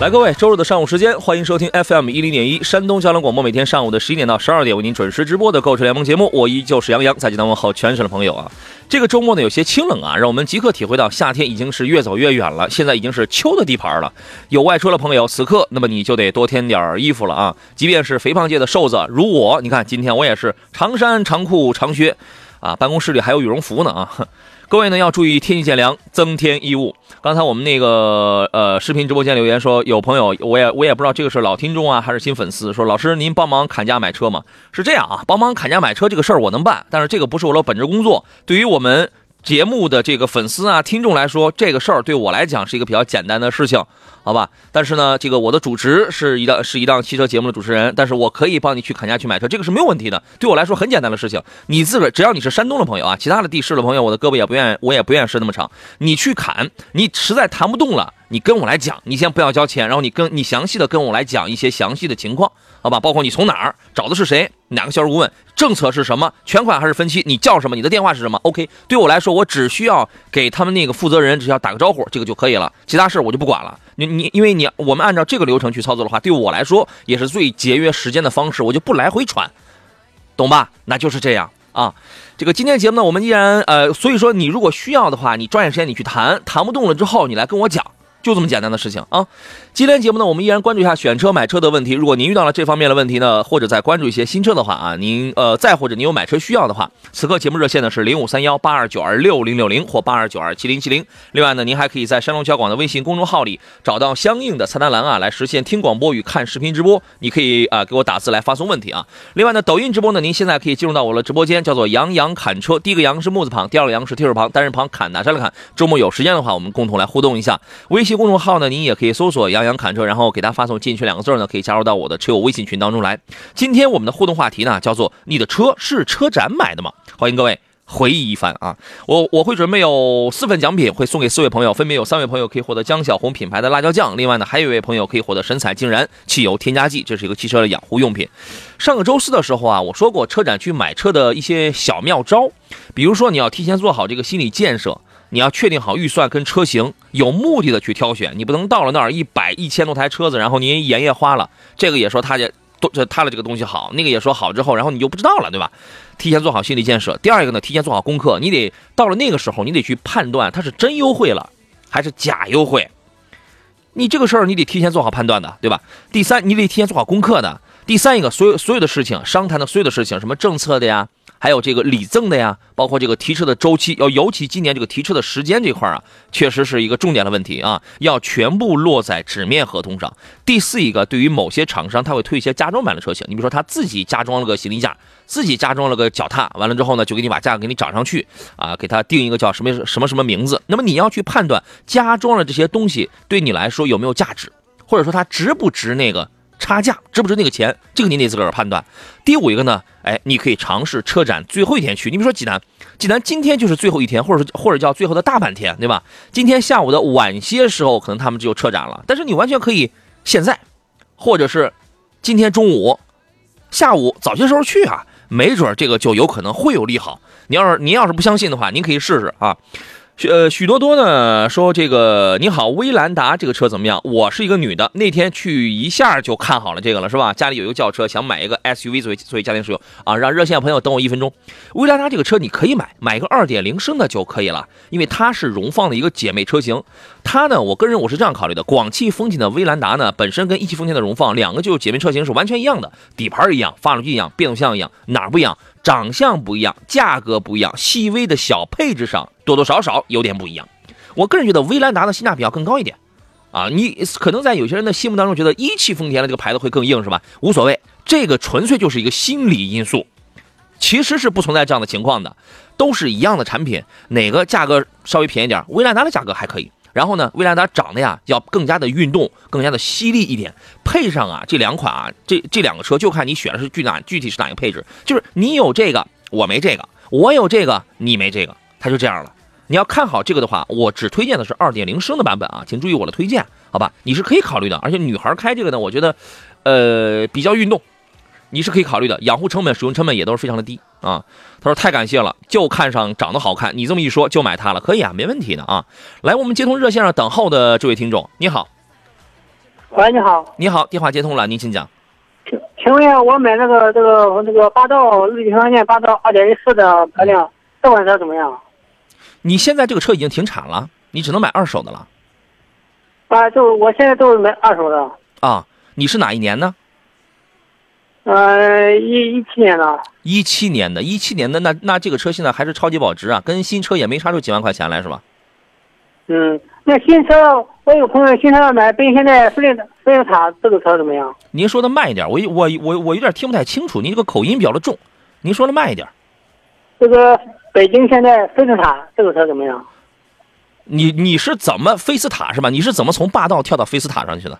来，各位，周日的上午时间，欢迎收听 FM 一零点一山东交通广播，每天上午的十一点到十二点为您准时直播的购车联盟节目。我依旧是杨洋，在济南问候全省的朋友啊。这个周末呢有些清冷啊，让我们即刻体会到夏天已经是越走越远了，现在已经是秋的地盘了。有外出的朋友，此刻那么你就得多添点衣服了啊。即便是肥胖界的瘦子，如我，你看今天我也是长衫长裤长靴，啊，办公室里还有羽绒服呢啊。各位呢要注意天气渐凉，增添衣物。刚才我们那个呃视频直播间留言说，有朋友我也我也不知道这个是老听众啊还是新粉丝，说老师您帮忙砍价买车吗？是这样啊，帮忙砍价买车这个事儿我能办，但是这个不是我的本职工作。对于我们。节目的这个粉丝啊、听众来说，这个事儿对我来讲是一个比较简单的事情，好吧？但是呢，这个我的主持是一档是一档汽车节目的主持人，但是我可以帮你去砍价去买车，这个是没有问题的。对我来说很简单的事情，你自个儿只要你是山东的朋友啊，其他的地市的朋友，我的胳膊也不愿意，我也不愿意伸那么长。你去砍，你实在谈不动了，你跟我来讲，你先不要交钱，然后你跟你详细的跟我来讲一些详细的情况，好吧？包括你从哪儿找的是谁，哪个销售顾问。政策是什么？全款还是分期？你叫什么？你的电话是什么？OK，对我来说，我只需要给他们那个负责人，只要打个招呼，这个就可以了。其他事我就不管了。你你，因为你我们按照这个流程去操作的话，对我来说也是最节约时间的方式，我就不来回传，懂吧？那就是这样啊。这个今天节目呢，我们依然呃，所以说你如果需要的话，你抓紧时间你去谈，谈不动了之后，你来跟我讲。就这么简单的事情啊！今天节目呢，我们依然关注一下选车买车的问题。如果您遇到了这方面的问题呢，或者在关注一些新车的话啊，您呃，再或者您有买车需要的话，此刻节目热线呢是零五三幺八二九二六零六零或八二九二七零七零。另外呢，您还可以在山东交广的微信公众号里找到相应的菜单栏啊，来实现听广播与看视频直播。你可以啊给我打字来发送问题啊。另外呢，抖音直播呢，您现在可以进入到我的直播间，叫做杨洋侃车。第一个杨是木字旁，第二个杨是提手旁，单人旁侃哪山来侃。周末有时间的话，我们共同来互动一下。微信公众号呢，您也。可以搜索“杨洋侃车”，然后给他发送进去两个字呢，可以加入到我的车友微信群当中来。今天我们的互动话题呢，叫做“你的车是车展买的吗？”欢迎各位回忆一番啊！我我会准备有四份奖品，会送给四位朋友，分别有三位朋友可以获得江小红品牌的辣椒酱，另外呢，还有一位朋友可以获得神采竟然汽油添加剂，这是一个汽车的养护用品。上个周四的时候啊，我说过车展去买车的一些小妙招，比如说你要提前做好这个心理建设。你要确定好预算跟车型，有目的的去挑选，你不能到了那儿一百一千多台车子，然后您眼也花了，这个也说他这都这他的这个东西好，那个也说好之后，然后你就不知道了，对吧？提前做好心理建设。第二个呢，提前做好功课，你得到了那个时候，你得去判断它是真优惠了还是假优惠，你这个事儿你得提前做好判断的，对吧？第三，你得提前做好功课的。第三一个，所有所有的事情，商谈的所有的事情，什么政策的呀？还有这个礼赠的呀，包括这个提车的周期，要尤其今年这个提车的时间这块啊，确实是一个重点的问题啊，要全部落在纸面合同上。第四一个，对于某些厂商，他会推一些加装版的车型，你比如说他自己加装了个行李架，自己加装了个脚踏，完了之后呢，就给你把价格给你涨上去啊，给他定一个叫什么什么什么名字。那么你要去判断加装了这些东西对你来说有没有价值，或者说它值不值那个。差价值不值那个钱？这个你得自个儿判断。第五一个呢，哎，你可以尝试车展最后一天去。你比如说济南，济南今天就是最后一天，或者或者叫最后的大半天，对吧？今天下午的晚些时候，可能他们就车展了。但是你完全可以现在，或者是今天中午、下午早些时候去啊，没准这个就有可能会有利好。你要是您要是不相信的话，您可以试试啊。许呃许多多呢说这个你好威兰达这个车怎么样？我是一个女的，那天去一下就看好了这个了，是吧？家里有一个轿车，想买一个 SUV 作为作为家庭使用啊。让热线朋友等我一分钟。威兰达这个车你可以买，买个二点零升的就可以了，因为它是荣放的一个姐妹车型。它呢，我个人我是这样考虑的：广汽丰田的威兰达呢，本身跟一汽丰田的荣放两个就是姐妹车型是完全一样的，底盘一样，发动机一样，变速箱一样，哪儿不一样？长相不一样，价格不一样，细微的小配置上多多少少有点不一样。我个人觉得威兰达的性价比要更高一点，啊，你可能在有些人的心目当中觉得一汽丰田的这个牌子会更硬，是吧？无所谓，这个纯粹就是一个心理因素，其实是不存在这样的情况的，都是一样的产品，哪个价格稍微便宜点？威兰达的价格还可以，然后呢，威兰达长得呀要更加的运动，更加的犀利一点。配上啊这两款啊，这这两个车就看你选的是具哪具体是哪个配置，就是你有这个我没这个，我有这个你没这个，它就这样了。你要看好这个的话，我只推荐的是二点零升的版本啊，请注意我的推荐，好吧？你是可以考虑的，而且女孩开这个呢，我觉得，呃，比较运动，你是可以考虑的，养护成本、使用成本也都是非常的低啊。他说太感谢了，就看上长得好看，你这么一说就买它了，可以啊，没问题的啊。来，我们接通热线上等候的这位听众，你好，喂，你好，你好，电话接通了，您请讲。请请问一下，我买那个这个那个霸道日系商店霸道二点一四的排量，这款车怎么样？你现在这个车已经停产了，你只能买二手的了啊，就我现在都是买二手的。啊。你是哪一年呢？呃，一一七年的。一七年的，一七年的，那那这个车现在还是超级保值啊，跟新车也没差出几万块钱来，是吧？嗯，那新车，我有朋友新车要买，奔现在菲利菲斯塔这个车怎么样？您说的慢一点，我我我我有点听不太清楚，您这个口音比较的重，您说的慢一点。这个北京现在菲斯塔这个车怎么样？你你是怎么菲斯塔是吧？你是怎么从霸道跳到菲斯塔上去的？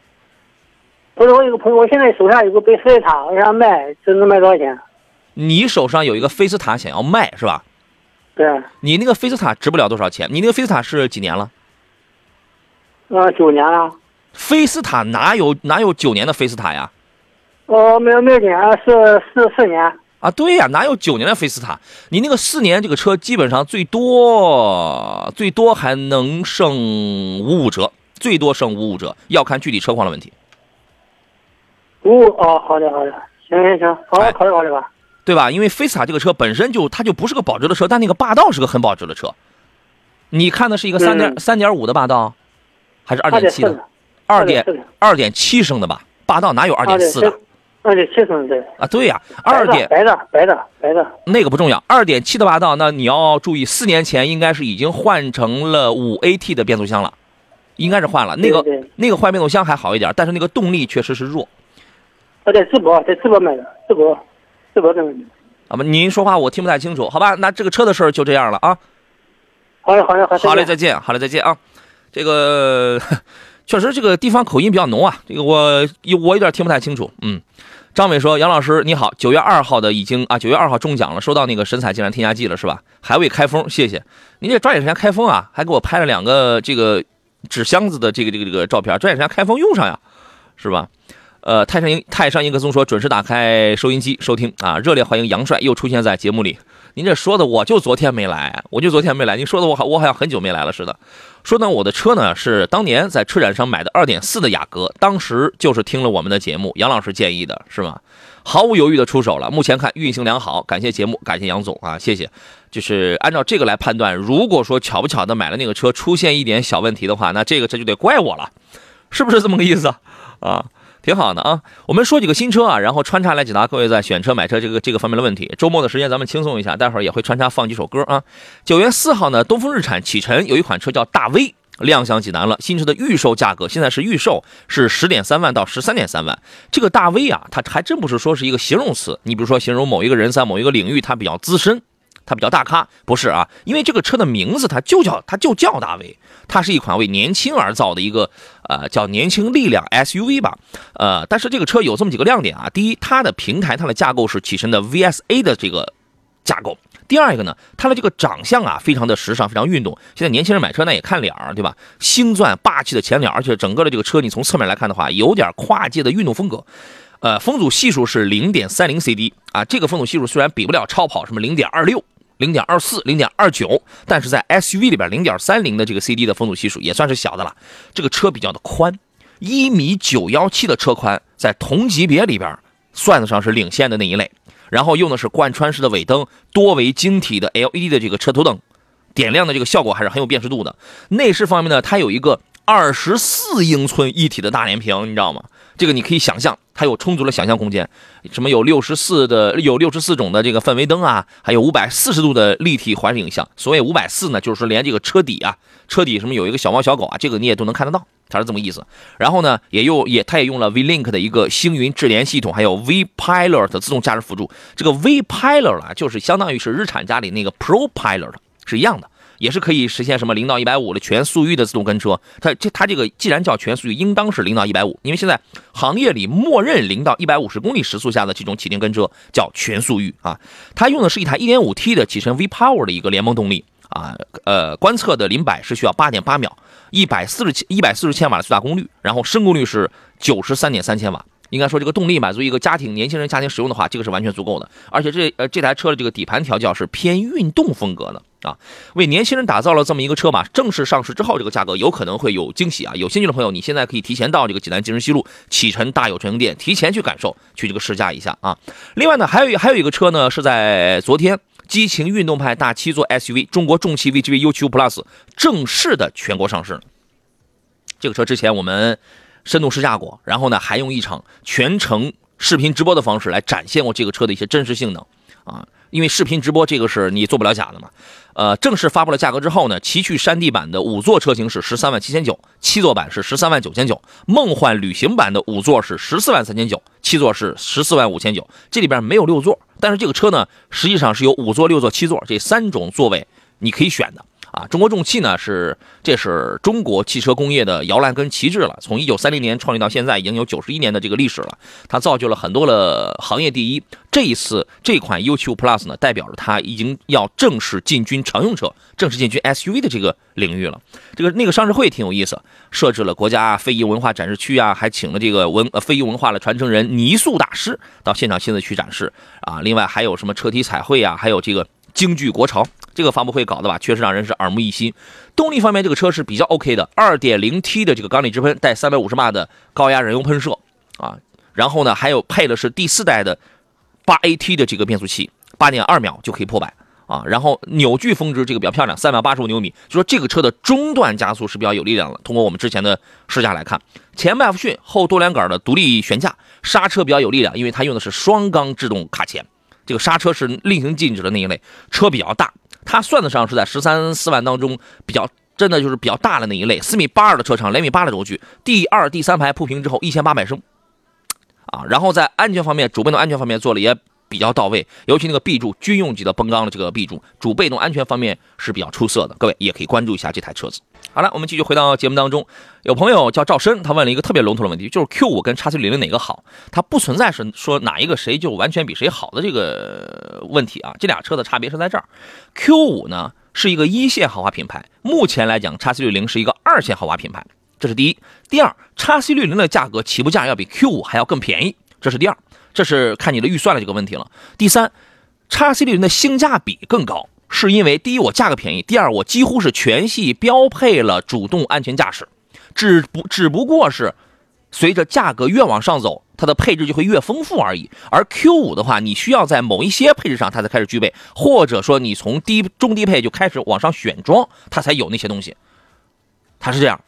不是，我有个朋友，我现在手上有个菲斯塔，我想卖，这能卖多少钱？你手上有一个菲斯塔想要卖是吧？对，你那个菲斯塔值不了多少钱，你那个菲斯塔是几年了？呃，九年了。菲斯塔哪有哪有九年的菲斯塔呀？哦，没有没有年，是四四年。啊，对呀，哪有九年的菲斯塔？你那个四年这个车基本上最多最多还能剩五五折，最多剩五五折，要看具体车况的问题。五哦，好的好的，行行行，好好考虑考虑吧。对吧？因为菲斯塔这个车本身就它就不是个保值的车，但那个霸道是个很保值的车。你看的是一个三点三点五的霸道，还是二点七的？二点二点七升的吧？霸道哪有二点四的？二点七升的。啊，对呀，二点白的白的白的。那个不重要，二点七的霸道，那你要注意，四年前应该是已经换成了五 AT 的变速箱了，应该是换了。那个那个换变速箱还好一点，但是那个动力确实是弱。我在淄博，在淄博买的，淄博。这个问题，啊不，您说话我听不太清楚，好吧？那这个车的事儿就这样了啊。好嘞，好嘞，好嘞，好嘞，再见，好嘞，再见啊。这个 确实这个地方口音比较浓啊，这个我我有点听不太清楚。嗯，张伟说：“杨老师你好，九月二号的已经啊，九月二号中奖了，收到那个神采竟然添加剂了是吧？还未开封，谢谢您这抓紧时间开封啊，还给我拍了两个这个纸箱子的这个这个这个照片，抓紧时间开封用上呀，是吧？”呃，泰山英泰山英格松说准时打开收音机收听啊，热烈欢迎杨帅又出现在节目里。您这说的我就昨天没来，我就昨天没来。您说的我好我好像很久没来了似的。说呢，我的车呢是当年在车展上买的二点四的雅阁，当时就是听了我们的节目，杨老师建议的是吗？毫无犹豫的出手了。目前看运行良好，感谢节目，感谢杨总啊，谢谢。就是按照这个来判断，如果说巧不巧的买了那个车出现一点小问题的话，那这个这就得怪我了，是不是这么个意思啊？挺好的啊，我们说几个新车啊，然后穿插来解答各位在选车买车这个这个方面的问题。周末的时间咱们轻松一下，待会儿也会穿插放几首歌啊。九月四号呢，东风日产启辰有一款车叫大 V 亮相济南了，新车的预售价格现在是预售是十点三万到十三点三万。这个大 V 啊，它还真不是说是一个形容词，你比如说形容某一个人在某一个领域他比较资深。它比较大咖，不是啊？因为这个车的名字它就叫它就叫大 V，它是一款为年轻而造的一个呃叫年轻力量 SUV 吧。呃，但是这个车有这么几个亮点啊。第一，它的平台它的架构是启辰的 VSA 的这个架构。第二一个呢，它的这个长相啊非常的时尚，非常运动。现在年轻人买车那也看脸儿，对吧？星钻霸气的前脸，而且整个的这个车你从侧面来看的话，有点跨界的运动风格。呃，风阻系数是零点三零 CD 啊，这个风阻系数虽然比不了超跑什么零点二六。零点二四、零点二九，但是在 SUV 里边，零点三零的这个 CD 的风阻系数也算是小的了。这个车比较的宽，一米九幺七的车宽，在同级别里边算得上是领先的那一类。然后用的是贯穿式的尾灯，多维晶体的 LED 的这个车头灯，点亮的这个效果还是很有辨识度的。内饰方面呢，它有一个二十四英寸一体的大连屏，你知道吗？这个你可以想象，它有充足的想象空间，什么有六十四的有六十四种的这个氛围灯啊，还有五百四十度的立体环视影像。所谓五百四呢，就是说连这个车底啊，车底什么有一个小猫小狗啊，这个你也都能看得到，它是这么意思。然后呢，也用也它也用了 V Link 的一个星云智联系统，还有 V Pilot 自动驾驶辅助。这个 V Pilot 啊，就是相当于是日产家里那个 Pro Pilot 是一样的。也是可以实现什么零到一百五的全速域的自动跟车。它这它这个既然叫全速域，应当是零到一百五，因为现在行业里默认零到一百五十公里时速下的这种启停跟车叫全速域啊。它用的是一台一点五 T 的启辰 V Power 的一个联盟动力啊，呃，观测的零百是需要八点八秒，一百四十千一百四十千瓦的最大功率，然后升功率是九十三点三千瓦。应该说，这个动力满足一个家庭年轻人家庭使用的话，这个是完全足够的。而且这呃这台车的这个底盘调教是偏运动风格的啊，为年轻人打造了这么一个车嘛。正式上市之后，这个价格有可能会有惊喜啊！有兴趣的朋友，你现在可以提前到这个济南金石西路启辰大有成店，提前去感受，去这个试驾一下啊。另外呢，还有还有一个车呢，是在昨天，激情运动派大七座 SUV 中国重汽 VGV U75 Plus 正式的全国上市。这个车之前我们。深度试驾过，然后呢，还用一场全程视频直播的方式来展现过这个车的一些真实性能啊。因为视频直播这个是你做不了假的嘛。呃，正式发布了价格之后呢，奇趣山地版的五座车型是十三万七千九，七座版是十三万九千九，梦幻旅行版的五座是十四万三千九，七座是十四万五千九。这里边没有六座，但是这个车呢，实际上是有五座、六座、七座这三种座位你可以选的。啊，中国重汽呢是，这是中国汽车工业的摇篮跟旗帜了。从一九三零年创立到现在，已经有九十一年的这个历史了。它造就了很多的行业第一。这一次这款 U75 Plus 呢，代表着它已经要正式进军乘用车，正式进军 SUV 的这个领域了。这个那个上市会挺有意思，设置了国家非遗文化展示区啊，还请了这个文呃非遗文化的传承人泥塑大师到现场亲自去展示啊。另外还有什么车体彩绘啊，还有这个京剧国潮。这个发布会搞的吧，确实让人是耳目一新。动力方面，这个车是比较 OK 的，2.0T 的这个缸内直喷带350码的高压燃油喷射啊，然后呢，还有配的是第四代的 8AT 的这个变速器，8.2秒就可以破百啊。然后扭矩峰值这个比较漂亮，3 8 5牛米，就说这个车的中段加速是比较有力量的。通过我们之前的试驾来看，前麦弗逊后多连杆的独立悬架，刹车比较有力量，因为它用的是双缸制动卡钳，这个刹车是另行禁止的那一类，车比较大。它算得上是在十三四万当中比较真的就是比较大的那一类，四米八二的车长，两米八的轴距，第二、第三排铺平之后一千八百升，啊，然后在安全方面，主被动安全方面做了也比较到位，尤其那个 B 柱军用级的崩钢的这个 B 柱，主被动安全方面是比较出色的，各位也可以关注一下这台车子。好了，我们继续回到节目当中。有朋友叫赵深，他问了一个特别笼统的问题，就是 Q 五跟叉 C 六零哪个好？它不存在是说哪一个谁就完全比谁好的这个问题啊。这俩车的差别是在这儿，Q 五呢是一个一线豪华品牌，目前来讲，叉 C 六零是一个二线豪华品牌，这是第一。第二，叉 C 六零的价格起步价要比 Q 五还要更便宜，这是第二。这是看你的预算的这个问题了。第三，叉 C 六零的性价比更高。是因为第一我价格便宜，第二我几乎是全系标配了主动安全驾驶，只不只不过是随着价格越往上走，它的配置就会越丰富而已。而 Q 五的话，你需要在某一些配置上它才开始具备，或者说你从低中低配就开始往上选装，它才有那些东西。它是这样，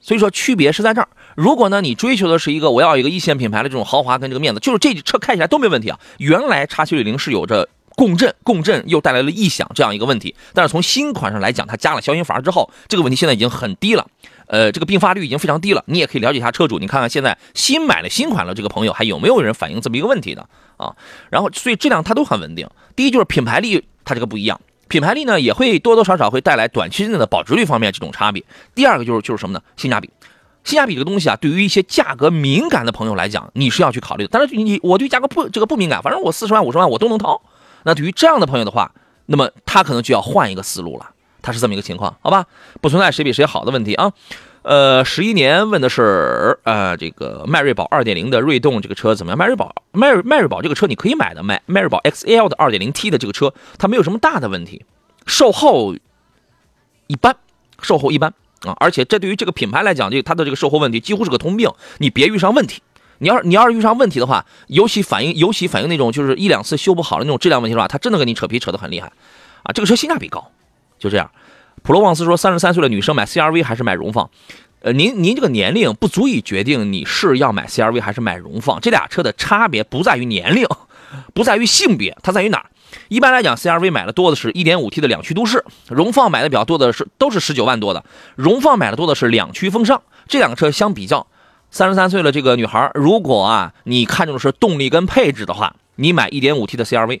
所以说区别是在这儿。如果呢你追求的是一个我要一个一线品牌的这种豪华跟这个面子，就是这车开起来都没问题啊。原来叉七六零是有着。共振，共振又带来了异响这样一个问题。但是从新款上来讲，它加了消音阀之后，这个问题现在已经很低了。呃，这个并发率已经非常低了。你也可以了解一下车主，你看看现在新买了新款的这个朋友，还有没有人反映这么一个问题的啊？然后，所以质量它都很稳定。第一就是品牌力，它这个不一样，品牌力呢也会多多少少会带来短期内的保值率方面这种差别。第二个就是就是什么呢？性价比，性价比这个东西啊，对于一些价格敏感的朋友来讲，你是要去考虑的。但是你我对价格不这个不敏感，反正我四十万五十万我都能掏。那对于这样的朋友的话，那么他可能就要换一个思路了。他是这么一个情况，好吧？不存在谁比谁好的问题啊。呃，十一年问的是呃这个迈锐宝二点零的锐动这个车怎么样？迈锐宝迈迈锐宝这个车你可以买的，迈迈锐宝 XL 的二点零 T 的这个车它没有什么大的问题，售后一般，售后一般啊。而且这对于这个品牌来讲，这它的这个售后问题几乎是个通病，你别遇上问题。你要是你要是遇上问题的话，尤其反映尤其反映那种就是一两次修不好的那种质量问题的话，他真的跟你扯皮扯得很厉害，啊，这个车性价比高，就这样。普罗旺斯说，三十三岁的女生买 CRV 还是买荣放？呃，您您这个年龄不足以决定你是要买 CRV 还是买荣放，这俩车的差别不在于年龄，不在于性别，它在于哪儿？一般来讲，CRV 买的多的是一点五 T 的两驱都市，荣放买的比较多的是都是十九万多的，荣放买的多的是两驱风尚，这两个车相比较。三十三岁了，这个女孩，如果啊，你看中的是动力跟配置的话，你买一点五 T 的 CRV。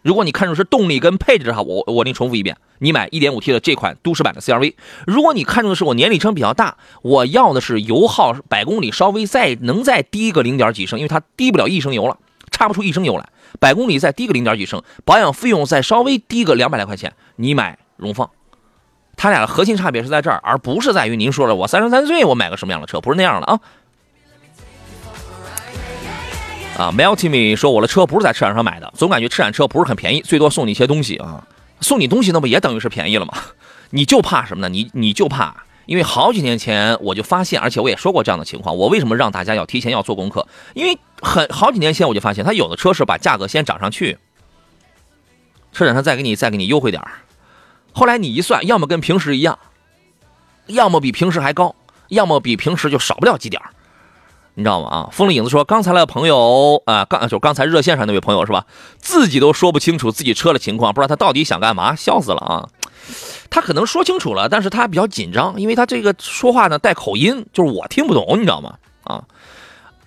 如果你看中是动力跟配置的话，我我给你重复一遍，你买 1.5T 的这款都市版的 CRV。如果你看中的是我年里程比较大，我要的是油耗百公里稍微再能再低个零点几升，因为它低不了一升油了，差不出一升油来，百公里再低个零点几升，保养费用再稍微低个两百来块钱，你买荣放。它俩的核心差别是在这儿，而不是在于您说了我三十三岁我买个什么样的车，不是那样的啊。啊，Meltime 说我的车不是在车展上买的，总感觉车展车不是很便宜，最多送你一些东西啊，送你东西那不也等于是便宜了吗？你就怕什么呢？你你就怕，因为好几年前我就发现，而且我也说过这样的情况，我为什么让大家要提前要做功课？因为很好几年前我就发现，他有的车是把价格先涨上去，车展上再给你再给你优惠点儿后来你一算，要么跟平时一样，要么比平时还高，要么比平时就少不了几点儿你知道吗？啊，风的影子说，刚才的朋友啊，刚就刚才热线上那位朋友是吧？自己都说不清楚自己车的情况，不知道他到底想干嘛，笑死了啊！他可能说清楚了，但是他比较紧张，因为他这个说话呢带口音，就是我听不懂，你知道吗？啊。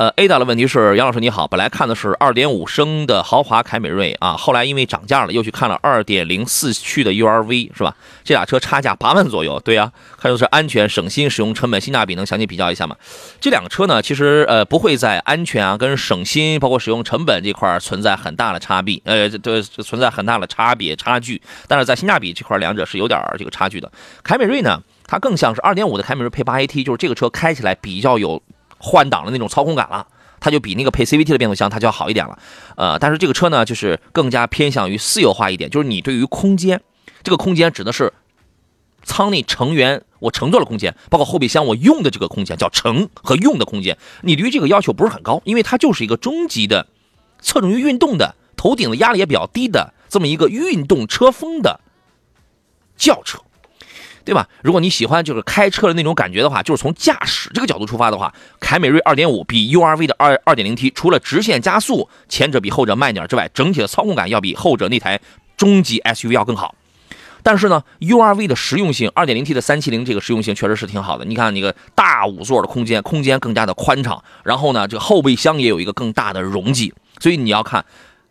呃，A 大的问题是，杨老师你好，本来看的是2.5升的豪华凯美瑞啊，后来因为涨价了，又去看了2.0四驱的 URV 是吧？这俩车差价八万左右，对呀，看的是安全、省心、使用成本、性价比，能详细比较一下吗？这两个车呢，其实呃不会在安全啊、跟省心，包括使用成本这块存在很大的差别，呃，这存在很大的差别差距，但是在性价比这块，两者是有点这个差距的。凯美瑞呢，它更像是2.5的凯美瑞配 8AT，就是这个车开起来比较有。换挡的那种操控感了，它就比那个配 CVT 的变速箱它就要好一点了，呃，但是这个车呢，就是更加偏向于私有化一点，就是你对于空间，这个空间指的是舱内成员我乘坐的空间，包括后备箱我用的这个空间，叫乘和用的空间，你对于这个要求不是很高，因为它就是一个中级的，侧重于运动的，头顶的压力也比较低的这么一个运动车风的轿车。对吧？如果你喜欢就是开车的那种感觉的话，就是从驾驶这个角度出发的话，凯美瑞2.5比 URV 的2 2.0T 除了直线加速前者比后者慢点之外，整体的操控感要比后者那台中级 SUV 要更好。但是呢，URV 的实用性，2.0T 的370这个实用性确实是挺好的。你看那个大五座的空间，空间更加的宽敞，然后呢，这个后备箱也有一个更大的容积。所以你要看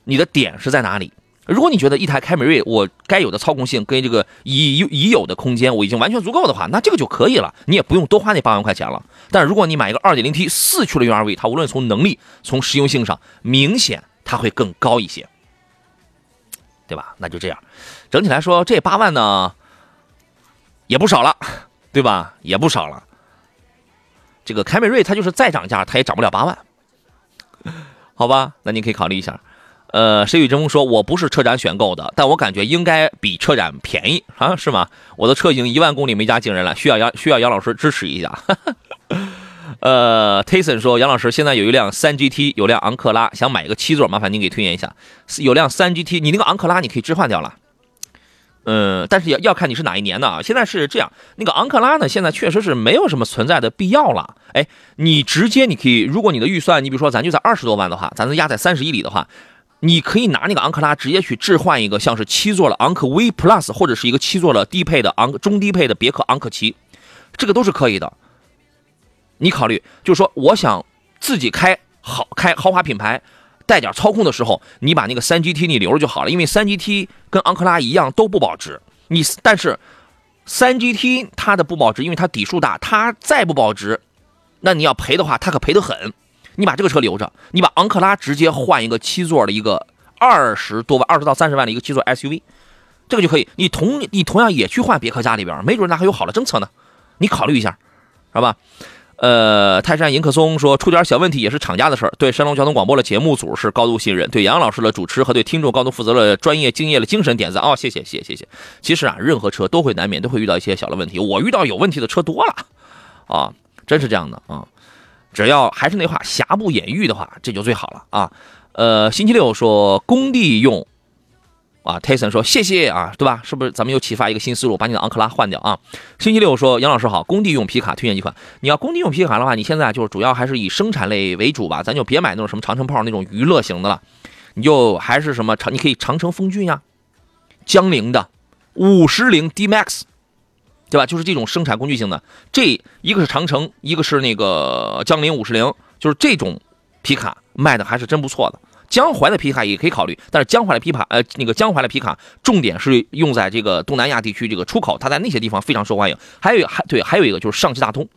你的点是在哪里。如果你觉得一台凯美瑞我该有的操控性跟这个已已有的空间我已经完全足够的话，那这个就可以了，你也不用多花那八万块钱了。但如果你买一个 2.0T 四驱的 URV，它无论从能力、从实用性上，明显它会更高一些，对吧？那就这样，整体来说这八万呢也不少了，对吧？也不少了。这个凯美瑞它就是再涨价，它也涨不了八万，好吧？那你可以考虑一下。呃，谁与争锋说，我不是车展选购的，但我感觉应该比车展便宜啊，是吗？我的车已经一万公里没加惊人了，需要杨需要杨老师支持一下。呃，Tyson 说，杨老师现在有一辆三 GT，有辆昂克拉，想买一个七座，麻烦您给推荐一下。有辆三 GT，你那个昂克拉你可以置换掉了。嗯，但是要要看你是哪一年的啊。现在是这样，那个昂克拉呢，现在确实是没有什么存在的必要了。哎，你直接你可以，如果你的预算，你比如说咱就在二十多万的话，咱能压在三十一里的话。你可以拿那个昂克拉直接去置换一个像是七座的昂克威 Plus，或者是一个七座的低配的昂中低配的别克昂克旗，这个都是可以的。你考虑，就是说我想自己开豪开豪华品牌，带点操控的时候，你把那个三 GT 你留着就好了，因为三 GT 跟昂克拉一样都不保值。你但是三 GT 它的不保值，因为它底数大，它再不保值，那你要赔的话，它可赔得很。你把这个车留着，你把昂克拉直接换一个七座的一个二十多万、二十到三十万的一个七座 SUV，这个就可以。你同你同样也去换别克家里边，没准那还有好的政策呢，你考虑一下，好吧？呃，泰山迎客松说出点小问题也是厂家的事儿。对山东交通广播的节目组是高度信任，对杨老师的主持和对听众高度负责的专业敬业的精神点赞哦，谢谢谢谢谢谢。其实啊，任何车都会难免都会遇到一些小的问题，我遇到有问题的车多了啊，真是这样的啊。只要还是那话，瑕不掩瑜的话，这就最好了啊。呃，星期六说工地用，啊，Tyson 说谢谢啊，对吧？是不是咱们又启发一个新思路，把你的昂克拉换掉啊？星期六说杨老师好，工地用皮卡推荐几款。你要工地用皮卡的话，你现在就是主要还是以生产类为主吧，咱就别买那种什么长城炮那种娱乐型的了，你就还是什么长，你可以长城风骏呀，江铃的五十铃 D Max。对吧？就是这种生产工具型的，这一个是长城，一个是那个江铃五十铃，就是这种皮卡卖的还是真不错的。江淮的皮卡也可以考虑，但是江淮的皮卡，呃，那个江淮的皮卡重点是用在这个东南亚地区这个出口，它在那些地方非常受欢迎。还有还对，还有一个就是上汽大通，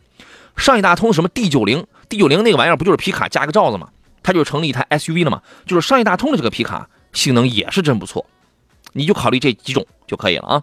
上汽大通什么 D 九零，D 九零那个玩意儿不就是皮卡加个罩子吗？它就成了一台 SUV 了嘛。就是上汽大通的这个皮卡性能也是真不错，你就考虑这几种就可以了啊。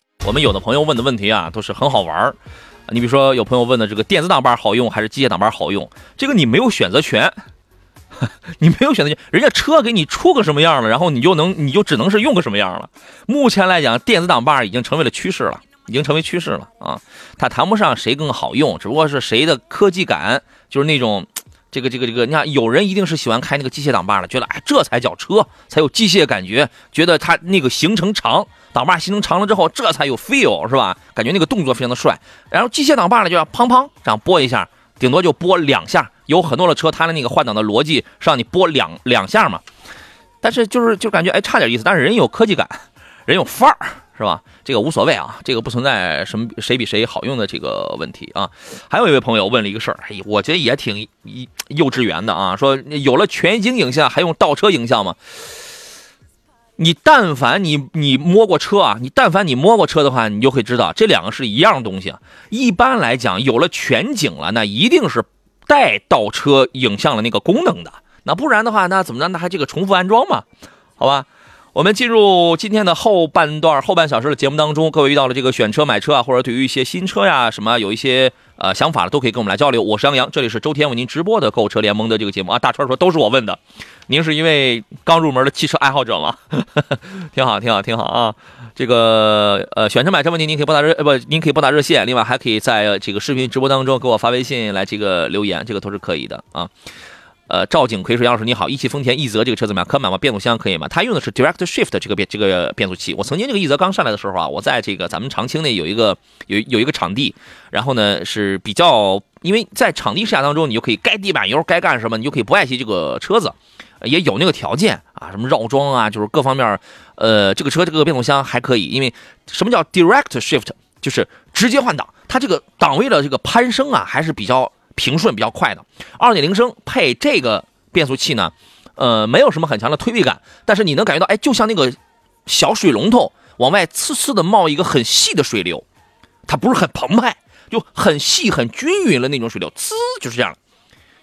我们有的朋友问的问题啊，都是很好玩儿。你比如说，有朋友问的这个电子挡把好用还是机械挡把好用？这个你没有选择权，你没有选择权，人家车给你出个什么样了，然后你就能，你就只能是用个什么样了。目前来讲，电子挡把已经成为了趋势了，已经成为趋势了啊！它谈不上谁更好用，只不过是谁的科技感，就是那种。这个这个这个，你看，有人一定是喜欢开那个机械挡把的，觉得哎，这才叫车，才有机械感觉，觉得它那个行程长，挡把行程长了之后，这才有 feel，是吧？感觉那个动作非常的帅。然后机械挡把呢，就要砰砰这样拨一下，顶多就拨两下。有很多的车，它的那个换挡的逻辑是让你拨两两下嘛，但是就是就感觉哎，差点意思。但是人有科技感，人有范儿。是吧？这个无所谓啊，这个不存在什么谁比谁好用的这个问题啊。还有一位朋友问了一个事儿，哎，我觉得也挺幼稚园的啊，说有了全景影像还用倒车影像吗？你但凡你你摸过车啊，你但凡你摸过车的话，你就会知道这两个是一样东西。一般来讲，有了全景了，那一定是带倒车影像的那个功能的。那不然的话，那怎么着？那还这个重复安装嘛？好吧。我们进入今天的后半段后半小时的节目当中，各位遇到了这个选车买车啊，或者对于一些新车呀什么有一些呃想法的，都可以跟我们来交流。我是杨洋，这里是周天为您直播的购车联盟的这个节目啊。大川说都是我问的，您是一位刚入门的汽车爱好者吗？挺好，挺好，挺好啊。这个呃选车买车问题，您可以拨打热呃不，您可以拨打热线，另外还可以在这个视频直播当中给我发微信来这个留言，这个都是可以的啊。呃，赵景奎说：“杨老师你好，一汽丰田奕泽这个车怎么样？可买吗？变速箱可以吗？它用的是 Direct Shift 这个变这个变速器。我曾经这个奕泽刚上来的时候啊，我在这个咱们长青内有一个有有一个场地，然后呢是比较，因为在场地试驾当中，你就可以该地板油该干什么，你就可以不爱惜这个车子，也有那个条件啊，什么绕桩啊，就是各方面，呃，这个车这个变速箱还可以，因为什么叫 Direct Shift，就是直接换挡，它这个档位的这个攀升啊还是比较。”平顺比较快的，二点零升配这个变速器呢，呃，没有什么很强的推背感，但是你能感觉到，哎，就像那个小水龙头往外呲呲的冒一个很细的水流，它不是很澎湃，就很细很均匀的那种水流，呲就是这样，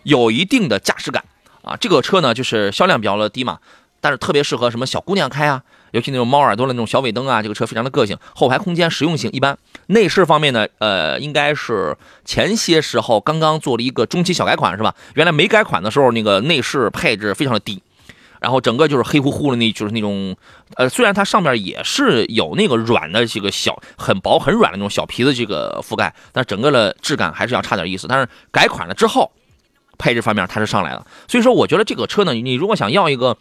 有一定的驾驶感啊。这个车呢，就是销量比较的低嘛，但是特别适合什么小姑娘开啊。尤其那种猫耳朵的那种小尾灯啊，这个车非常的个性。后排空间实用性一般。内饰方面呢，呃，应该是前些时候刚刚做了一个中期小改款，是吧？原来没改款的时候，那个内饰配置非常的低，然后整个就是黑乎乎的，那就是那种，呃，虽然它上面也是有那个软的这个小很薄很软的那种小皮的这个覆盖，但整个的质感还是要差点意思。但是改款了之后，配置方面它是上来了。所以说，我觉得这个车呢，你如果想要一个。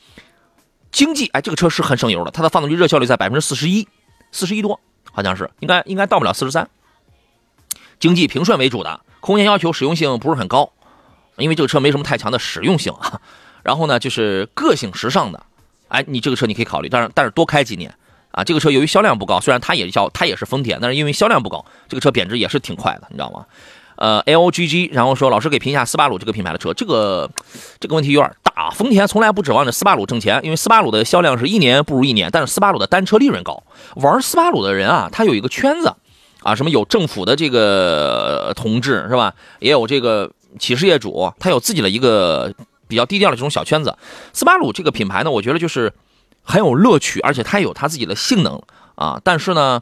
经济哎，这个车是很省油的，它的发动机热效率在百分之四十一，四十一多，好像是应该应该到不了四十三。经济平顺为主的，空间要求实用性不是很高，因为这个车没什么太强的实用性啊。然后呢，就是个性时尚的，哎，你这个车你可以考虑，但是但是多开几年啊。这个车由于销量不高，虽然它也叫它也是丰田，但是因为销量不高，这个车贬值也是挺快的，你知道吗？呃，L G G，然后说老师给评价斯巴鲁这个品牌的车，这个这个问题有点啊。丰田从来不指望着斯巴鲁挣钱，因为斯巴鲁的销量是一年不如一年，但是斯巴鲁的单车利润高。玩斯巴鲁的人啊，他有一个圈子啊，什么有政府的这个同志是吧？也有这个企事业主，他有自己的一个比较低调的这种小圈子。斯巴鲁这个品牌呢，我觉得就是很有乐趣，而且它有它自己的性能啊，但是呢。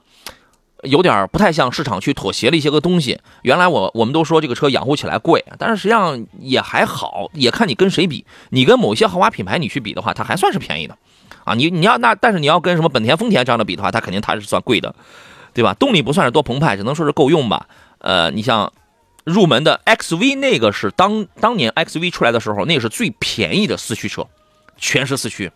有点不太向市场去妥协了一些个东西。原来我我们都说这个车养护起来贵，但是实际上也还好，也看你跟谁比。你跟某些豪华品牌你去比的话，它还算是便宜的，啊，你你要那，但是你要跟什么本田、丰田这样的比的话，它肯定它是算贵的，对吧？动力不算是多澎湃，只能说是够用吧。呃，你像入门的 XV 那个是当当年 XV 出来的时候，那个是最便宜的四驱车，全时四驱，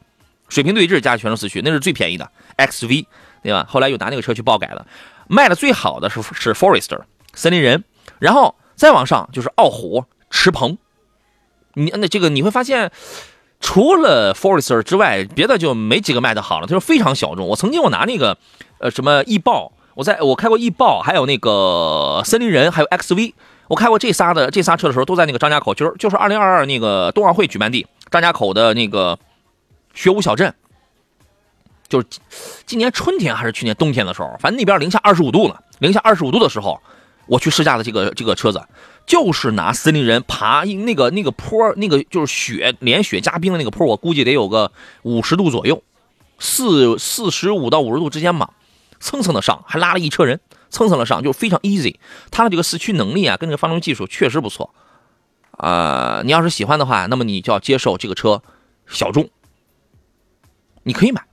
水平对置加全时四驱，那是最便宜的 XV，对吧？后来又拿那个车去爆改了，卖的最好的是是 Forester 森林人，然后再往上就是傲虎、驰鹏。你那这个你会发现，除了 Forester 之外，别的就没几个卖的好了，就是非常小众。我曾经我拿那个呃什么易豹，我在我开过易豹，还有那个森林人，还有 XV。我开过这仨的这仨车的时候，都在那个张家口，就是就是二零二二那个冬奥会举办地张家口的那个学武小镇，就是今年春天还是去年冬天的时候，反正那边零下二十五度呢，零下二十五度的时候，我去试驾的这个这个车子，就是拿森林人爬那个那个坡，那个就是雪连雪加冰的那个坡，我估计得有个五十度左右，四四十五到五十度之间吧，蹭蹭的上，还拉了一车人。蹭蹭的上就非常 easy，它的这个四驱能力啊，跟这个发动机技术确实不错，啊，你要是喜欢的话，那么你就要接受这个车小众，你可以买，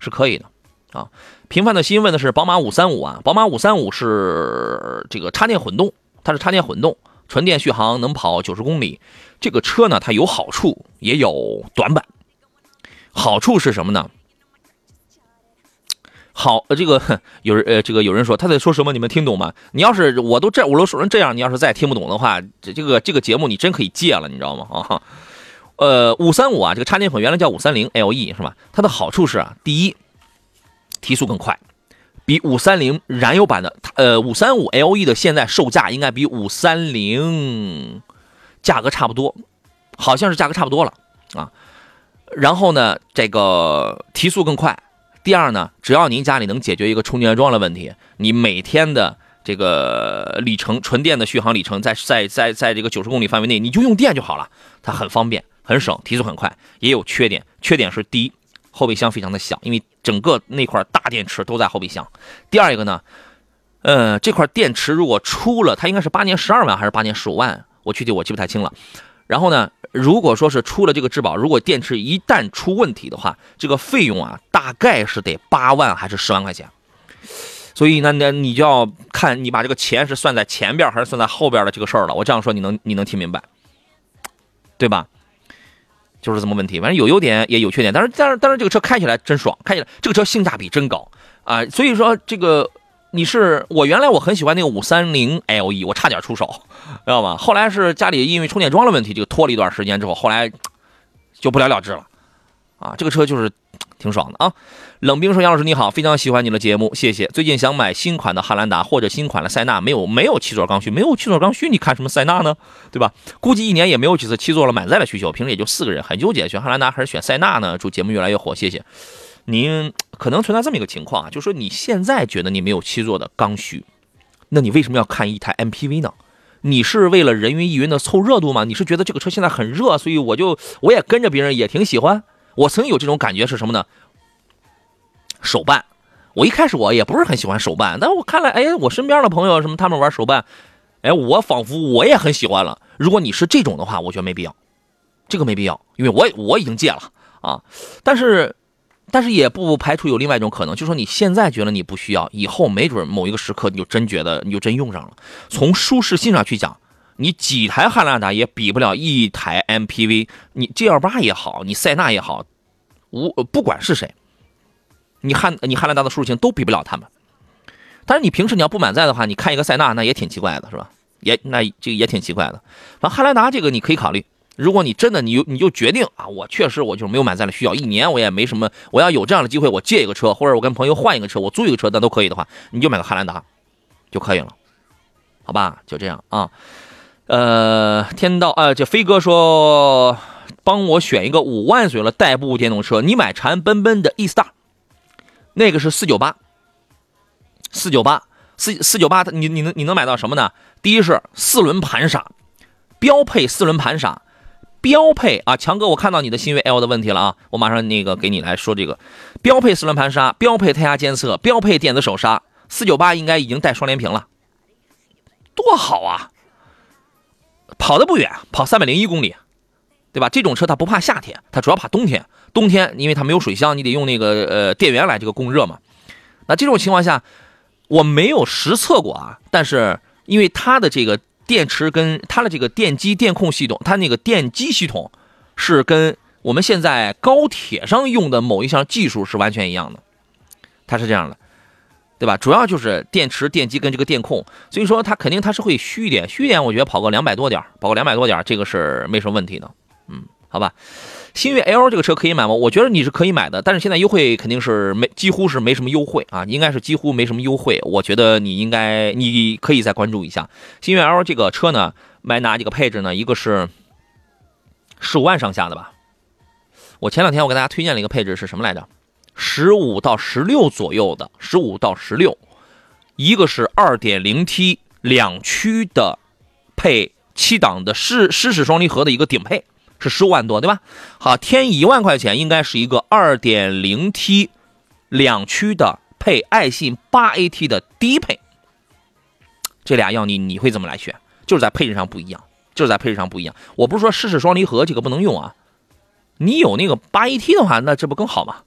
是可以的，啊。平凡的心问的是宝马五三五啊，宝马五三五是这个插电混动，它是插电混动，纯电续航能跑九十公里。这个车呢，它有好处也有短板，好处是什么呢？好，这个有人，呃，这个有人说他在说什么？你们听懂吗？你要是我都这我都说成这样，你要是再听不懂的话，这这个这个节目你真可以戒了，你知道吗？啊，呃，五三五啊，这个插电混原来叫五三零 LE 是吧？它的好处是啊，第一，提速更快，比五三零燃油版的，呃，五三五 LE 的现在售价应该比五三零价格差不多，好像是价格差不多了啊。然后呢，这个提速更快。第二呢，只要您家里能解决一个充电桩的问题，你每天的这个里程纯电的续航里程在在在在这个九十公里范围内，你就用电就好了，它很方便，很省，提速很快。也有缺点，缺点是第一，后备箱非常的小，因为整个那块大电池都在后备箱。第二一个呢，呃，这块电池如果出了，它应该是八年十二万还是八年十五万，我具体我记不太清了。然后呢？如果说是出了这个质保，如果电池一旦出问题的话，这个费用啊，大概是得八万还是十万块钱。所以呢，那你就要看你把这个钱是算在前边还是算在后边的这个事儿了。我这样说，你能你能听明白，对吧？就是这么问题。反正有优点也有缺点，但是但是但是这个车开起来真爽，开起来这个车性价比真高啊。所以说这个。你是我原来我很喜欢那个五三零 LE，我差点出手，知道吗？后来是家里因为充电桩的问题，这个拖了一段时间之后，后来就不了了之了。啊，这个车就是挺爽的啊。冷冰说：“杨老师你好，非常喜欢你的节目，谢谢。最近想买新款的汉兰达或者新款的塞纳，没有没有七座刚需，没有七座刚需，你看什么塞纳呢？对吧？估计一年也没有几次七座了满载的需求，平时也就四个人，很纠结，选汉兰达还是选塞纳呢？祝节目越来越火，谢谢。”您可能存在这么一个情况啊，就是说你现在觉得你没有七座的刚需，那你为什么要看一台 MPV 呢？你是为了人云亦云的凑热度吗？你是觉得这个车现在很热，所以我就我也跟着别人也挺喜欢。我曾经有这种感觉是什么呢？手办，我一开始我也不是很喜欢手办，但我看来，哎，我身边的朋友什么他们玩手办，哎，我仿佛我也很喜欢了。如果你是这种的话，我觉得没必要，这个没必要，因为我我已经戒了啊，但是。但是也不排除有另外一种可能，就说你现在觉得你不需要，以后没准某一个时刻你就真觉得你就真用上了。从舒适性上去讲，你几台汉兰达也比不了一台 MPV，你 G L 八也好，你塞纳也好，无不管是谁，你汉你汉兰达的舒适性都比不了他们。但是你平时你要不满载的话，你看一个塞纳那也挺奇怪的，是吧？也那这个也挺奇怪的。反正汉兰达这个你可以考虑。如果你真的你你就决定啊，我确实我就没有满载的需要，一年我也没什么，我要有这样的机会，我借一个车，或者我跟朋友换一个车，我租一个车，那都可以的话，你就买个汉兰达就可以了，好吧？就这样啊。呃，天道呃，这飞哥说帮我选一个五万左右的代步电动车，你买长安奔奔的 E Star，那个是四九八，四九八四四九八，你你能你能买到什么呢？第一是四轮盘刹，标配四轮盘刹。标配啊，强哥，我看到你的新锐 L 的问题了啊，我马上那个给你来说这个，标配四轮盘刹，标配胎压监测，标配电子手刹，四九八应该已经带双联屏了，多好啊！跑的不远，跑三百零一公里，对吧？这种车它不怕夏天，它主要怕冬天。冬天因为它没有水箱，你得用那个呃电源来这个供热嘛。那这种情况下，我没有实测过啊，但是因为它的这个。电池跟它的这个电机电控系统，它那个电机系统是跟我们现在高铁上用的某一项技术是完全一样的，它是这样的，对吧？主要就是电池、电机跟这个电控，所以说它肯定它是会虚一点，虚一点，我觉得跑个两百多点，跑个两百多点，这个是没什么问题的。嗯，好吧。星越 L 这个车可以买吗？我觉得你是可以买的，但是现在优惠肯定是没，几乎是没什么优惠啊，应该是几乎没什么优惠。我觉得你应该，你可以再关注一下星越 L 这个车呢，买哪几个配置呢？一个是十五万上下的吧。我前两天我给大家推荐了一个配置是什么来着？十五到十六左右的，十五到十六，一个是二点零 T 两驱的，配七档的湿湿式双离合的一个顶配。是十五万多，对吧？好，添一万块钱，应该是一个二点零 T 两驱的配爱信八 AT 的低配。这俩要你，你会怎么来选？就是在配置上不一样，就是在配置上不一样。我不是说湿式双离合这个不能用啊，你有那个八 AT 的话，那这不更好吗？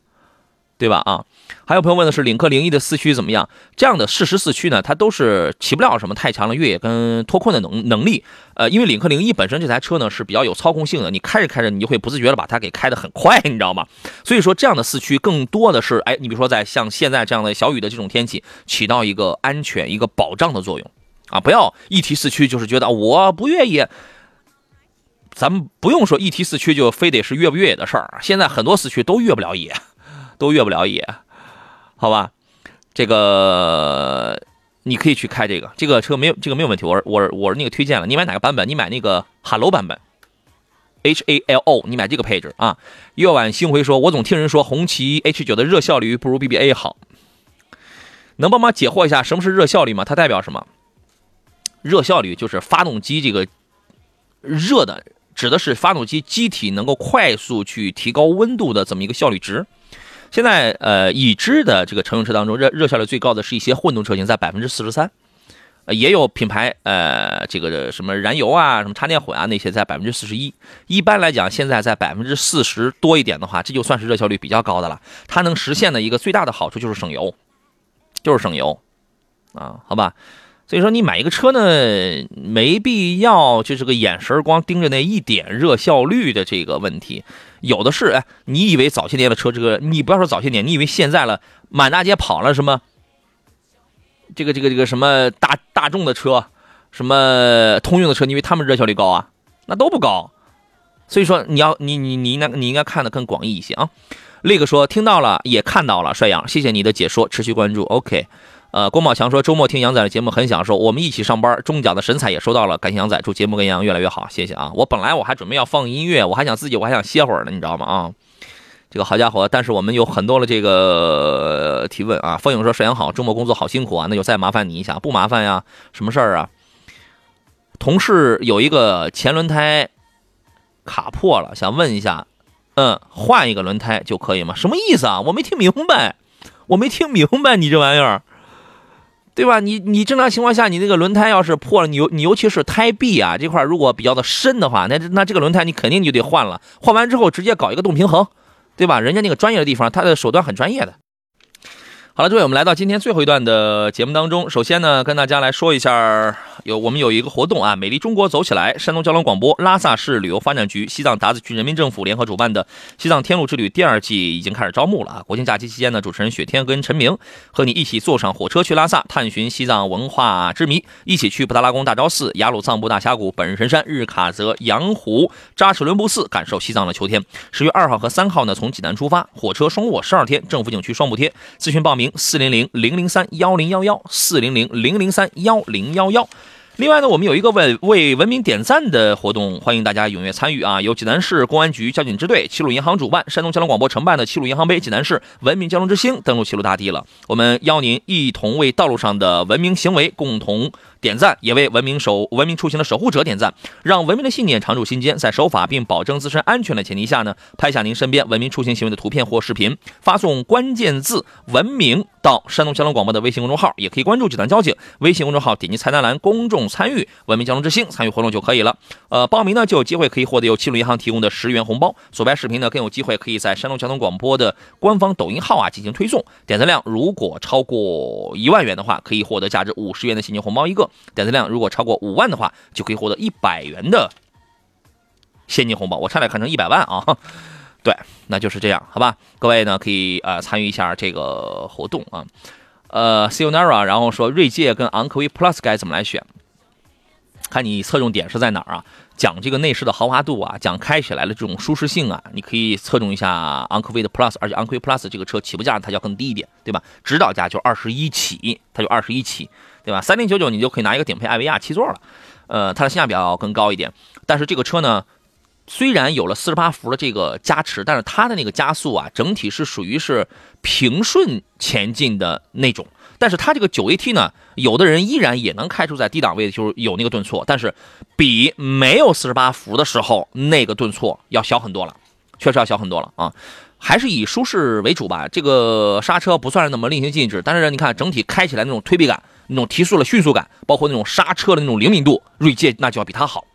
对吧？啊，还有朋友问的是领克零一的四驱怎么样？这样的适时四驱呢，它都是起不了什么太强的越野跟脱困的能能力。呃，因为领克零一本身这台车呢是比较有操控性的，你开着开着你就会不自觉的把它给开得很快，你知道吗？所以说这样的四驱更多的是，哎，你比如说在像现在这样的小雨的这种天气，起到一个安全、一个保障的作用啊！不要一提四驱就是觉得我不越野，咱们不用说一提四驱就非得是越不越野的事儿，现在很多四驱都越不了野。都越不了野，好吧？这个你可以去开这个，这个车没有这个没有问题。我我我是那个推荐了，你买哪个版本？你买那个哈喽版本，H A L O，你买这个配置啊。夜晚星辉说：“我总听人说红旗 H 九的热效率不如 B B A 好，能帮忙解惑一下什么是热效率吗？它代表什么？热效率就是发动机这个热的，指的是发动机机体能够快速去提高温度的这么一个效率值。”现在呃，已知的这个乘用车当中，热热效率最高的是一些混动车型，在百分之四十三，呃，也有品牌呃，这个什么燃油啊，什么插电混啊那些在百分之四十一。一般来讲，现在在百分之四十多一点的话，这就算是热效率比较高的了。它能实现的一个最大的好处就是省油，就是省油啊，好吧。所以说，你买一个车呢，没必要就这个眼神光盯着那一点热效率的这个问题。有的是，哎，你以为早些年的车，这个你不要说早些年，你以为现在了，满大街跑了什么？这个这个这个什么大大众的车，什么通用的车，你以为他们热效率高啊？那都不高。所以说，你要你你你应该你应该看的更广义一些啊。那个说听到了，也看到了，帅阳，谢谢你的解说，持续关注，OK。呃，郭宝强说周末听杨仔的节目很享受，我们一起上班，中奖的神采也收到了，感谢杨仔，祝节目跟杨越来越好，谢谢啊！我本来我还准备要放音乐，我还想自己我还想歇会儿呢，你知道吗？啊，这个好家伙，但是我们有很多的这个提问啊。风影说沈阳好，周末工作好辛苦啊，那就再麻烦你一下，不麻烦呀？什么事儿啊？同事有一个前轮胎卡破了，想问一下，嗯，换一个轮胎就可以吗？什么意思啊？我没听明白，我没听明白你这玩意儿。对吧？你你正常情况下，你那个轮胎要是破了，你尤你尤其是胎壁啊这块如果比较的深的话，那那这个轮胎你肯定就得换了。换完之后直接搞一个动平衡，对吧？人家那个专业的地方，他的手段很专业的。好了，各位，我们来到今天最后一段的节目当中。首先呢，跟大家来说一下，有我们有一个活动啊，美丽中国走起来！山东交通广播、拉萨市旅游发展局、西藏达子区人民政府联合主办的西藏天路之旅第二季已经开始招募了啊！国庆假期期间呢，主持人雪天跟陈明和你一起坐上火车去拉萨，探寻西藏文化之谜，一起去布达拉宫大昭寺、雅鲁藏布大峡谷、本日神山、日喀则、羊湖、扎什伦布寺，感受西藏的秋天。十月二号和三号呢，从济南出发，火车双卧十二天，政府景区双补贴。咨询报名。四零零零零三幺零幺幺，四零零零零三幺零幺幺。另外呢，我们有一个为为文明点赞的活动，欢迎大家踊跃参与啊！由济南市公安局交警支队、齐鲁银行主办，山东交通广播承办的齐鲁银行杯济南市文明交通之星登陆齐鲁大地了。我们邀您一同为道路上的文明行为共同。点赞，也为文明守文明出行的守护者点赞，让文明的信念常驻心间。在守法并保证自身安全的前提下呢，拍下您身边文明出行行为的图片或视频，发送关键字“文明”到山东交通广播的微信公众号，也可以关注济南交警微信公众号，点击菜单栏公众参与文明交通之星参与活动就可以了。呃，报名呢就有机会可以获得由齐鲁银行提供的十元红包，所拍视频呢更有机会可以在山东交通广播的官方抖音号啊进行推送。点赞量如果超过一万元的话，可以获得价值五十元的现金红包一个。点赞量如果超过五万的话，就可以获得一百元的现金红包。我差点看成一百万啊！对，那就是这样，好吧？各位呢可以呃参与一下这个活动啊。呃 s i o n a r a 然后说锐界跟昂科威 Plus 该怎么来选？看你侧重点是在哪儿啊？讲这个内饰的豪华度啊，讲开起来的这种舒适性啊，你可以侧重一下昂科威的 Plus，而且昂科威 Plus 这个车起步价它要更低一点，对吧？指导价就二十一起，它就二十一起，对吧？三零九九你就可以拿一个顶配艾维亚七座了，呃，它的性价比要更高一点。但是这个车呢，虽然有了四十八伏的这个加持，但是它的那个加速啊，整体是属于是平顺前进的那种。但是它这个九 AT 呢，有的人依然也能开出在低档位，就是有那个顿挫，但是比没有四十八伏的时候那个顿挫要小很多了，确实要小很多了啊。还是以舒适为主吧。这个刹车不算是那么令行禁止，但是你看整体开起来那种推背感、那种提速的迅速感，包括那种刹车的那种灵敏度，锐界那就要比它好。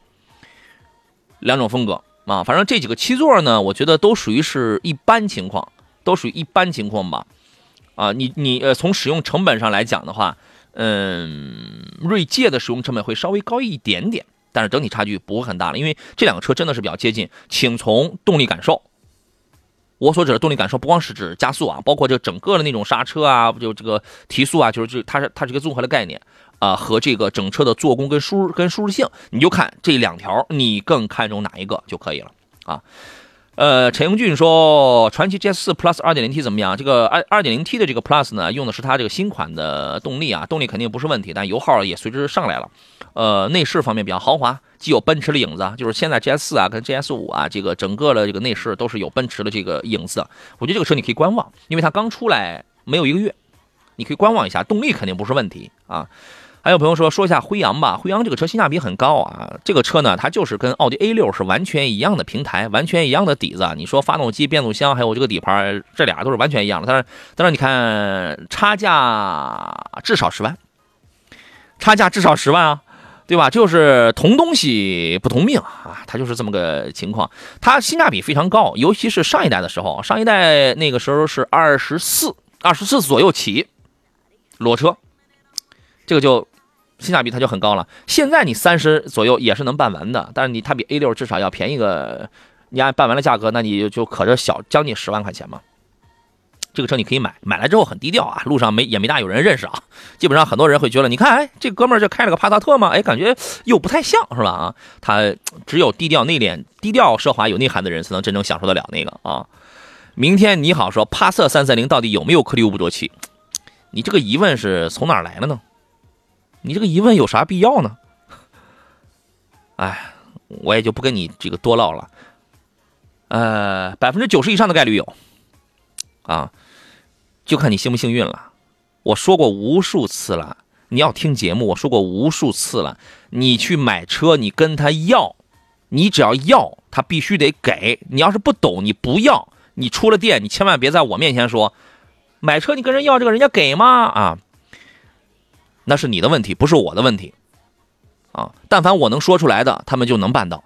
两种风格啊，反正这几个七座呢，我觉得都属于是一般情况，都属于一般情况吧。啊，你你呃，从使用成本上来讲的话，嗯，锐界的使用成本会稍微高一点点，但是整体差距不会很大了，因为这两个车真的是比较接近。请从动力感受，我所指的动力感受不光是指加速啊，包括这整个的那种刹车啊，就这个提速啊，就是这它是它是一个综合的概念啊，和这个整车的做工跟舒跟舒适性，你就看这两条，你更看重哪一个就可以了啊。呃，陈英俊说，传祺 GS 四 Plus 2.0T 怎么样？这个二二点零 T 的这个 Plus 呢，用的是它这个新款的动力啊，动力肯定不是问题，但油耗也随之上来了。呃，内饰方面比较豪华，既有奔驰的影子，就是现在 GS 四啊跟 GS 五啊，这个整个的这个内饰都是有奔驰的这个影子。我觉得这个车你可以观望，因为它刚出来没有一个月，你可以观望一下，动力肯定不是问题啊。还有朋友说说一下辉昂吧，辉昂这个车性价比很高啊。这个车呢，它就是跟奥迪 A 六是完全一样的平台，完全一样的底子。你说发动机、变速箱还有这个底盘，这俩都是完全一样的。但是，但是你看差价至少十万，差价至少十万啊，对吧？就是同东西不同命啊，它就是这么个情况。它性价比非常高，尤其是上一代的时候，上一代那个时候是二十四、二十四左右起裸车。这个就性价比它就很高了。现在你三十左右也是能办完的，但是你它比 A 六至少要便宜个，你按办完的价格，那你就可着小将近十万块钱嘛。这个车你可以买，买来之后很低调啊，路上没也没大有人认识啊。基本上很多人会觉得，你看，哎，这哥们儿就开了个帕萨特吗？哎，感觉又不太像是吧？啊，他只有低调内敛、低调奢华有内涵的人才能真正享受得了那个啊。明天你好说，帕萨三三零到底有没有颗粒物捕捉器？你这个疑问是从哪儿来的呢？你这个疑问有啥必要呢？哎，我也就不跟你这个多唠了。呃，百分之九十以上的概率有，啊，就看你幸不幸运了。我说过无数次了，你要听节目，我说过无数次了。你去买车，你跟他要，你只要要，他必须得给。你要是不懂，你不要，你出了店，你千万别在我面前说，买车你跟人要这个，人家给吗？啊。那是你的问题，不是我的问题，啊！但凡我能说出来的，他们就能办到，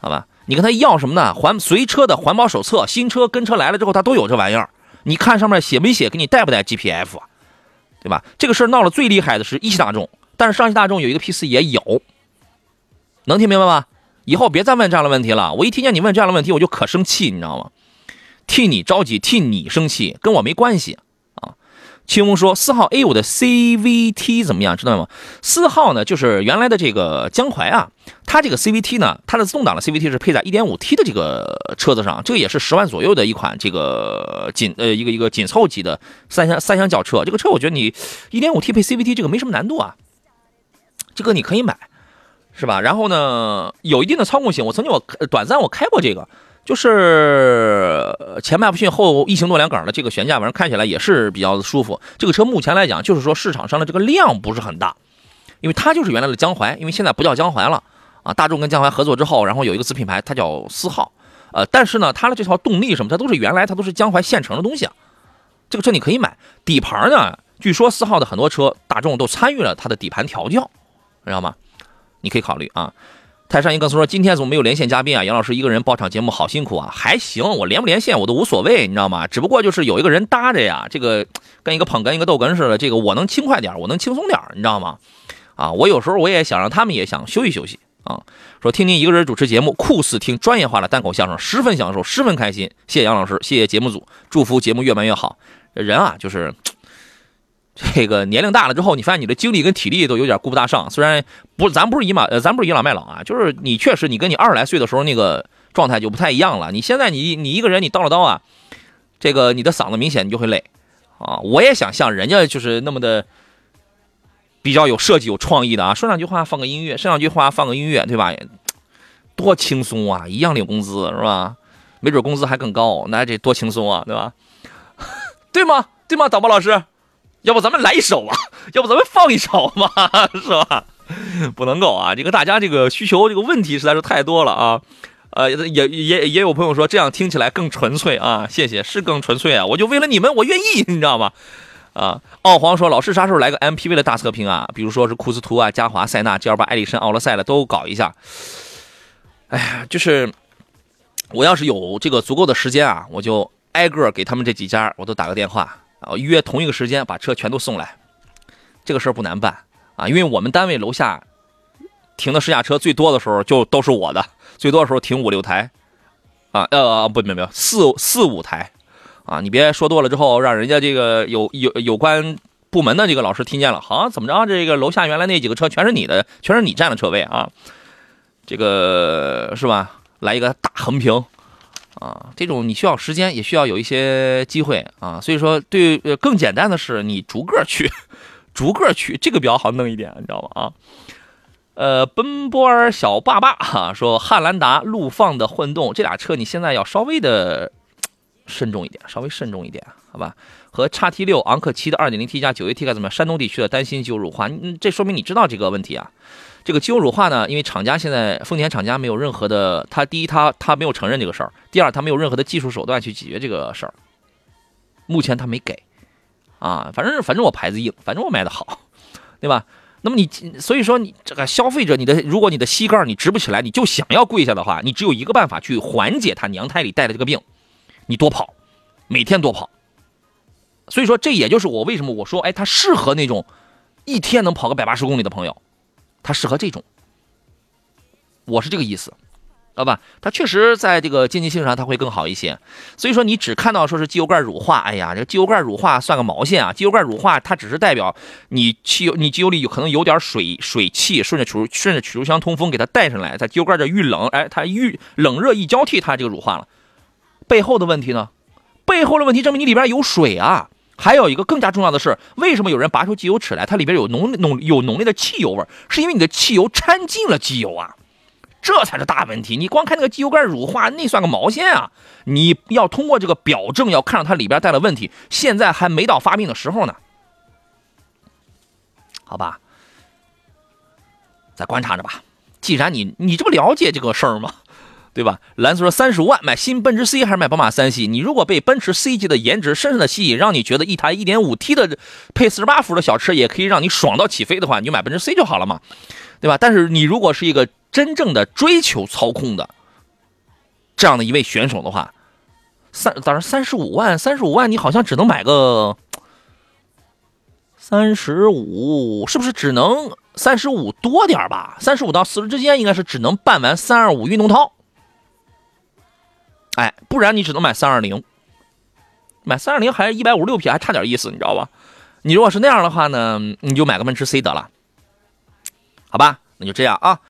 好吧？你跟他要什么呢？环随车的环保手册，新车跟车来了之后，他都有这玩意儿。你看上面写没写？给你带不带 GPF？对吧？这个事儿闹得最厉害的是一汽大众，但是上汽大众有一个 P 四也有，能听明白吗？以后别再问这样的问题了。我一听见你问这样的问题，我就可生气，你知道吗？替你着急，替你生气，跟我没关系。清风说：“四号 A 五的 CVT 怎么样？知道吗？四号呢，就是原来的这个江淮啊，它这个 CVT 呢，它的自动挡的 CVT 是配在 1.5T 的这个车子上，这个也是十万左右的一款这个紧呃一个一个紧凑级的三厢三厢轿车。这个车我觉得你 1.5T 配 CVT 这个没什么难度啊，这个你可以买，是吧？然后呢，有一定的操控性。我曾经我短暂我开过这个。”就是前麦弗逊后异形多连杆的这个悬架，反正看起来也是比较舒服。这个车目前来讲，就是说市场上的这个量不是很大，因为它就是原来的江淮，因为现在不叫江淮了啊。大众跟江淮合作之后，然后有一个子品牌，它叫四号。呃，但是呢，它的这套动力什么，它都是原来它都是江淮现成的东西啊。这个车你可以买，底盘呢，据说四号的很多车，大众都参与了它的底盘调教，知道吗？你可以考虑啊。泰山一哥说：“今天怎么没有连线嘉宾啊？杨老师一个人包场节目好辛苦啊！还行，我连不连线我都无所谓，你知道吗？只不过就是有一个人搭着呀，这个跟一个捧哏、一个逗哏似的，这个我能轻快点，我能轻松点，你知道吗？啊，我有时候我也想让他们也想休息休息啊，说听您一个人主持节目，酷似听专业化的单口相声，十分享受，十分开心。谢谢杨老师，谢谢节目组，祝福节目越办越好。人啊，就是这个年龄大了之后，你发现你的精力跟体力都有点顾不大上。虽然不，咱不是倚马，呃，咱不是倚老卖老啊，就是你确实，你跟你二十来岁的时候那个状态就不太一样了。你现在你你一个人你叨了叨啊，这个你的嗓子明显你就会累啊。我也想像人家就是那么的。比较有设计、有创意的啊，说两句话放个音乐，说两句话放个音乐，对吧？多轻松啊，一样领工资是吧？没准工资还更高，那这多轻松啊，对吧？对吗？对吗？导播老师，要不咱们来一首啊？要不咱们放一首嘛？是吧？不能够啊，这个大家这个需求这个问题实在是太多了啊。呃，也也也有朋友说这样听起来更纯粹啊，谢谢，是更纯粹啊，我就为了你们，我愿意，你知道吗？啊，奥皇说老师啥时候来个 MPV 的大测评啊？比如说是库斯图啊、嘉华、塞纳、G L 八、艾力绅、奥德赛的都搞一下。哎呀，就是我要是有这个足够的时间啊，我就挨个给他们这几家我都打个电话啊，约同一个时间把车全都送来。这个事儿不难办啊，因为我们单位楼下停的试驾车最多的时候就都是我的，最多的时候停五六台啊，呃，不，没有没有，四四五台。啊，你别说多了之后，让人家这个有有有关部门的这个老师听见了，好怎么着？这个楼下原来那几个车全是你的，全是你占的车位啊，这个是吧？来一个大横屏啊，这种你需要时间，也需要有一些机会啊。所以说，对更简单的是你逐个去，逐个去，这个比较好弄一点，你知道吗？啊，呃，奔波儿小爸爸哈说，汉兰达、陆放的混动这俩车，你现在要稍微的。慎重一点，稍微慎重一点，好吧？和叉 T 六、昂克七的二点零 T 加九 AT 该怎么样？山东地区的担心机油乳化，嗯，这说明你知道这个问题啊。这个机油乳化呢，因为厂家现在丰田厂家没有任何的，他第一他他没有承认这个事儿，第二他没有任何的技术手段去解决这个事儿，目前他没给啊。反正反正我牌子硬，反正我卖的好，对吧？那么你所以说你这个消费者，你的如果你的膝盖你直不起来，你就想要跪下的话，你只有一个办法去缓解他娘胎里带的这个病。你多跑，每天多跑，所以说这也就是我为什么我说，哎，他适合那种一天能跑个百八十公里的朋友，它适合这种，我是这个意思，知道吧？它确实在这个经济性上它会更好一些。所以说你只看到说是机油盖乳化，哎呀，这机油盖乳化算个毛线啊！机油盖乳化它只是代表你汽油你机油里有可能有点水水汽顺着曲顺着曲轴箱通风给它带上来，在机油盖这遇冷，哎，它遇冷热一交替，它这个乳化了。背后的问题呢？背后的问题证明你里边有水啊！还有一个更加重要的是，为什么有人拔出机油尺来，它里边有浓浓有浓烈的汽油味？是因为你的汽油掺进了机油啊！这才是大问题。你光看那个机油盖乳化，那算个毛线啊！你要通过这个表证，要看到它里边带了问题。现在还没到发病的时候呢，好吧？再观察着吧。既然你你这不了解这个事儿吗？对吧？蓝色说三十五万买新奔驰 C 还是买宝马三系？你如果被奔驰 C 级的颜值深深的吸引，让你觉得一台 1.5T 的配四十八伏的小车也可以让你爽到起飞的话，你就买奔驰 C 就好了嘛，对吧？但是你如果是一个真正的追求操控的这样的一位选手的话，三当然三十五万，三十五万你好像只能买个三十五，是不是只能三十五多点吧？三十五到四十之间应该是只能办完三二五运动套。哎，不然你只能买三二零，买三二零还是一百五十六匹，还差点意思，你知道吧？你如果是那样的话呢，你就买个奔驰 C 得了，好吧？那就这样啊。